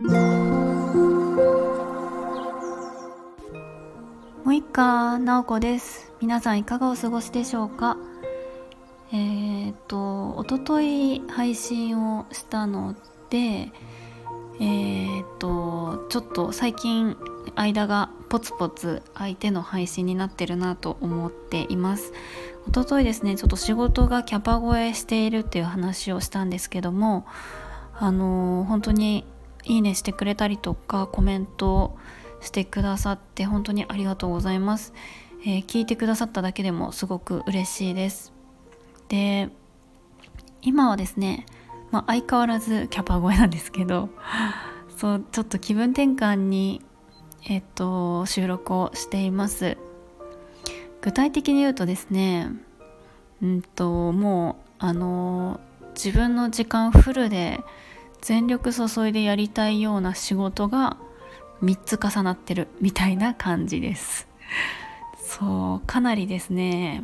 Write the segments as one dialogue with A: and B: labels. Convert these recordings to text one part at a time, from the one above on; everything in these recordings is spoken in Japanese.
A: もう一回なおこです。皆さんいかがお過ごしでしょうか？えー、っとおととい配信をしたのでえー、っとちょっと最近間がポツポツ相手の配信になってるなと思っています。おとといですねちょっと仕事がキャパ超えしているっていう話をしたんですけどもあのー、本当にいいねしてくれたりとかコメントしてくださって本当にありがとうございます、えー、聞いてくださっただけでもすごく嬉しいです。で今はですねまあ、相変わらずキャパ超えなんですけど そうちょっと気分転換に、えっと、収録をしています。具体的に言うとですねうんともうあの自分の時間フルで全力注いでやりたいような仕事が3つ重なってるみたいな感じです。そうかなりですね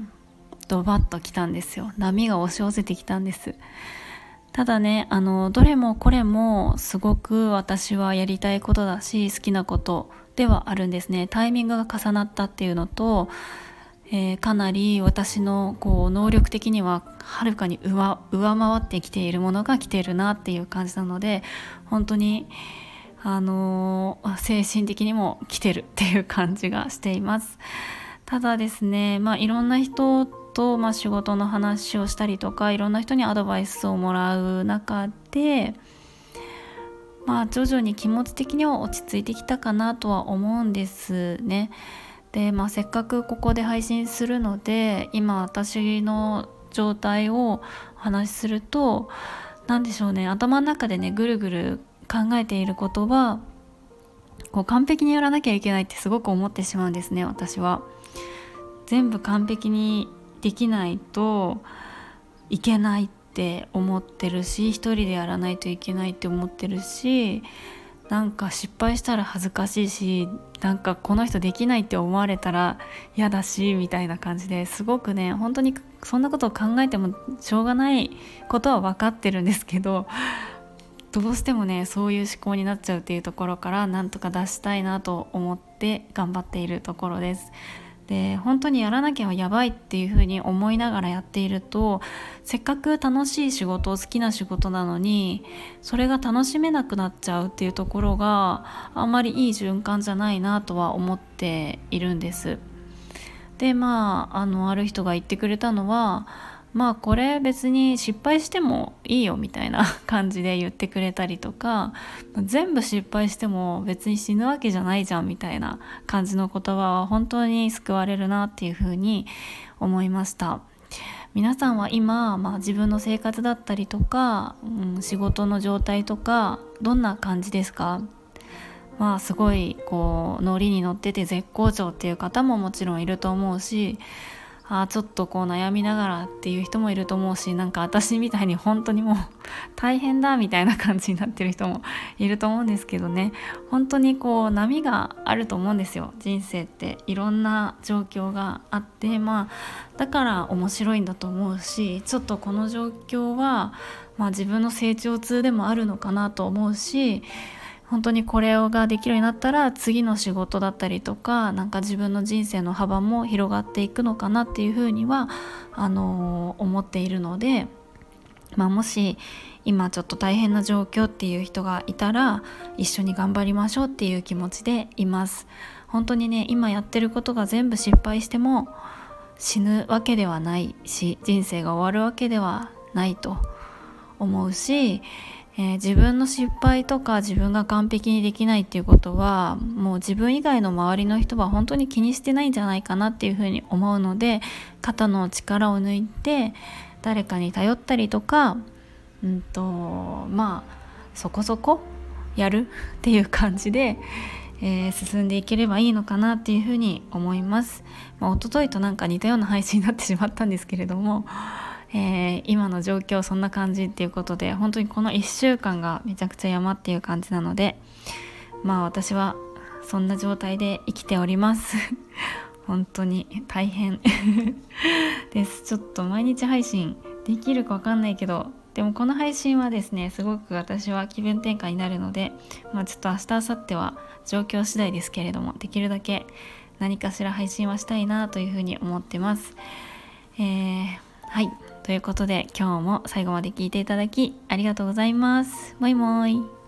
A: ドバッときたんですよ。波が押し寄せてきたんです。ただねあのどれもこれもすごく私はやりたいことだし好きなことではあるんですね。タイミングが重なったっていうのと、えー、かなり私のこう能力的にははるかに上上回ってきているものが来ているなっていう感じなので本当にあのー、精神的にも来てるっていう感じがしていますただですねまあいろんな人と、まあ、仕事の話をしたりとかいろんな人にアドバイスをもらう中でまあ徐々に気持ち的には落ち着いてきたかなとは思うんですね。で、まあ、せっかくここで配信するので今私の状態をお話しすると何でしょうね頭の中でねぐるぐる考えていることはこう完璧にやらなきゃいけないってすごく思ってしまうんですね私は。全部完璧にできないといけないって思ってるし一人でやらないといけないって思ってるしなんか失敗したら恥ずかしいしなんかこの人できないって思われたら嫌だしみたいな感じですごくね本当にそんなことを考えてもしょうがないことは分かってるんですけどどうしてもねそういう思考になっちゃうっていうところからなんとか出したいなと思って頑張っているところです。で本当にやらなきゃやばいっていうふうに思いながらやっているとせっかく楽しい仕事好きな仕事なのにそれが楽しめなくなっちゃうっていうところがあんまりいい循環じゃないなとは思っているんです。でまああのある人が言ってくれたのはまあこれ別に失敗してもいいよみたいな 感じで言ってくれたりとか全部失敗しても別に死ぬわけじゃないじゃんみたいな感じの言葉は本当に救われるなっていうふうに思いました。皆さんは今、まあ、自分の生活だったりとか、うん、仕事の状態とかどんな感じですか？まあすごいこうノリに乗ってて絶好調っていう方ももちろんいると思うしあちょっとこう悩みながらっていう人もいると思うしなんか私みたいに本当にもう大変だみたいな感じになってる人もいると思うんですけどね。本当にこう波があると思うんですよ。人生っていろんな状況があってまあだから面白いんだと思うしちょっとこの状況は、まあ、自分の成長痛でもあるのかなと思うし本当にこれができるようになったら次の仕事だったりとかなんか自分の人生の幅も広がっていくのかなっていうふうにはあのー、思っているので、まあ、もし今ちょっと大変な状況っていう人がいたら一緒に頑張りましょうっていう気持ちでいます。本当にね今やってることが全部失敗しても死ぬわけではないし人生が終わるわけではないと思うしえー、自分の失敗とか自分が完璧にできないっていうことはもう自分以外の周りの人は本当に気にしてないんじゃないかなっていうふうに思うので肩の力を抜いて誰かに頼ったりとかうんとまあそこそこやる っていう感じで、えー、進んでいければいいのかなっていうふうに思います。まあ、一昨日となんか似たような配信になってしまったんですけれどもえー、今の状況そんな感じっていうことで本当にこの1週間がめちゃくちゃ山っていう感じなのでまあ私はそんな状態で生きております。本当に大変。です。ちょっと毎日配信できるか分かんないけどでもこの配信はですねすごく私は気分転換になるので、まあ、ちょっと明日明後日は状況次第ですけれどもできるだけ何かしら配信はしたいなというふうに思ってます。えー、はい。ということで今日も最後まで聞いていただきありがとうございます。もいもーい。